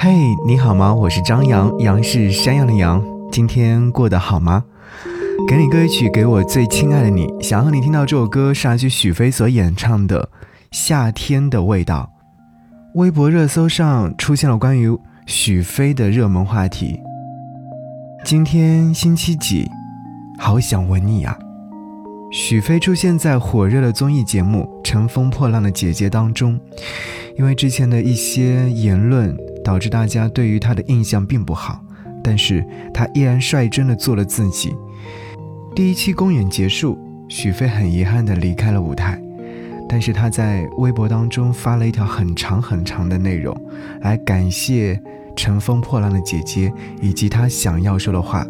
嘿，你好吗？我是张扬，杨是山羊的羊。今天过得好吗？给你歌曲，给我最亲爱的你。想和你听到这首歌，是来自许飞所演唱的《夏天的味道》。微博热搜上出现了关于许飞的热门话题。今天星期几？好想吻你啊！许飞出现在火热的综艺节目《乘风破浪的姐姐》当中，因为之前的一些言论，导致大家对于他的印象并不好。但是他依然率真的做了自己。第一期公演结束，许飞很遗憾的离开了舞台，但是他在微博当中发了一条很长很长的内容，来感谢《乘风破浪的姐姐》以及他想要说的话。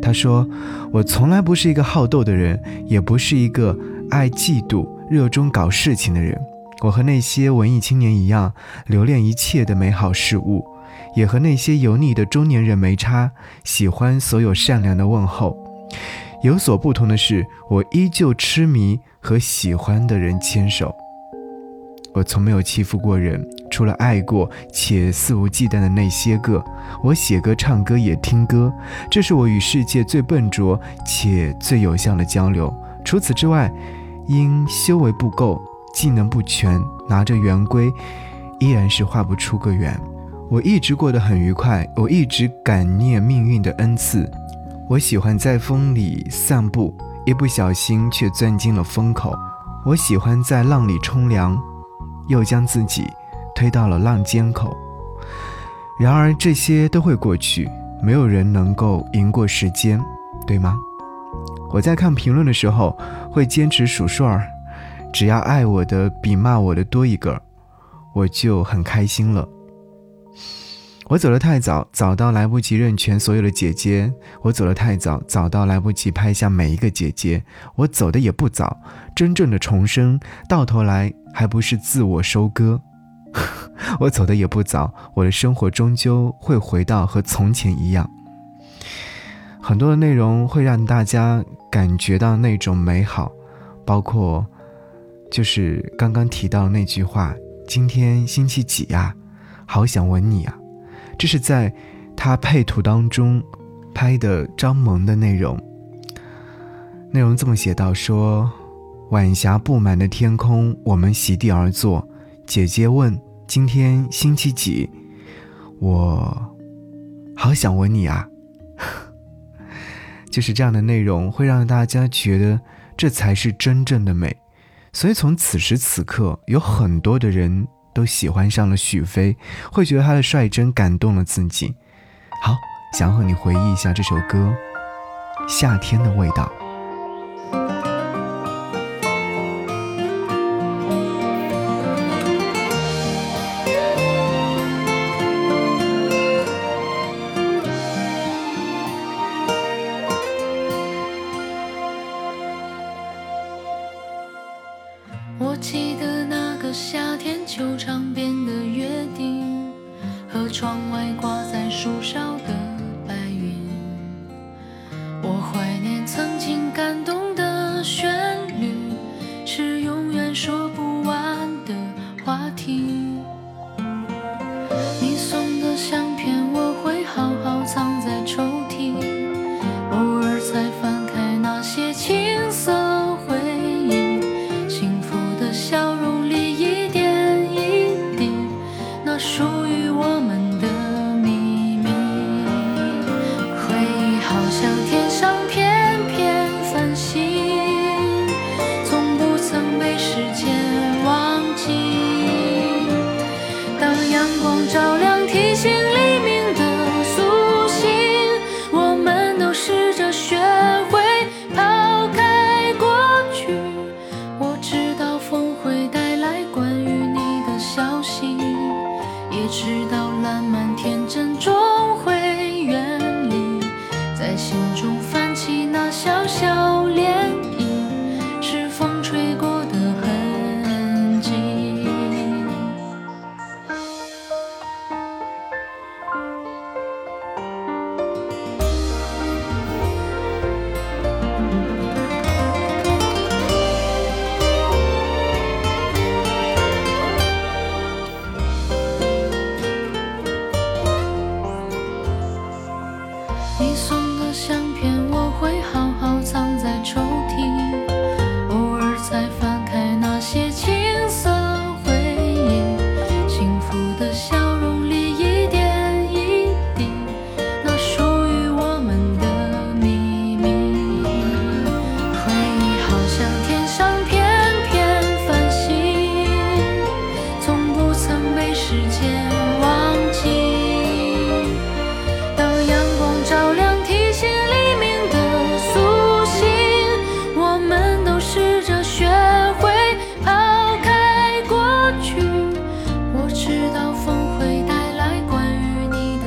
他说：“我从来不是一个好斗的人，也不是一个爱嫉妒、热衷搞事情的人。我和那些文艺青年一样，留恋一切的美好事物，也和那些油腻的中年人没差，喜欢所有善良的问候。有所不同的是，我依旧痴迷和喜欢的人牵手。我从没有欺负过人。”除了爱过且肆无忌惮的那些个，我写歌、唱歌也听歌，这是我与世界最笨拙且最有效的交流。除此之外，因修为不够、技能不全，拿着圆规，依然是画不出个圆。我一直过得很愉快，我一直感念命运的恩赐。我喜欢在风里散步，一不小心却钻进了风口。我喜欢在浪里冲凉，又将自己。推到了浪尖口。然而这些都会过去，没有人能够赢过时间，对吗？我在看评论的时候会坚持数数儿，只要爱我的比骂我的多一个，我就很开心了。我走得太早，早到来不及认全所有的姐姐；我走得太早，早到来不及拍下每一个姐姐；我走的也不早，真正的重生到头来还不是自我收割。我走的也不早，我的生活终究会回到和从前一样。很多的内容会让大家感觉到那种美好，包括就是刚刚提到那句话：“今天星期几呀？好想吻你啊！”这是在他配图当中拍的张萌的内容。内容这么写到：说晚霞布满的天空，我们席地而坐。姐姐问：“今天星期几？”我好想吻你啊！就是这样的内容，会让大家觉得这才是真正的美。所以从此时此刻，有很多的人都喜欢上了许飞，会觉得他的率真感动了自己。好，想和你回忆一下这首歌《夏天的味道》。我记得那个夏天，球场边的约定，和窗外挂在树梢的中泛起那小小涟漪。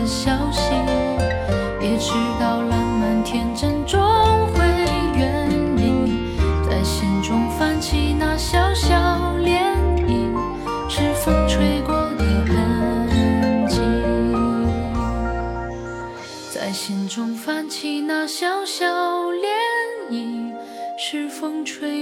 消息，也知道浪漫天真终会远离，在心中泛起那小小涟漪，是风吹过的痕迹，在心中泛起那小小涟漪，是风吹。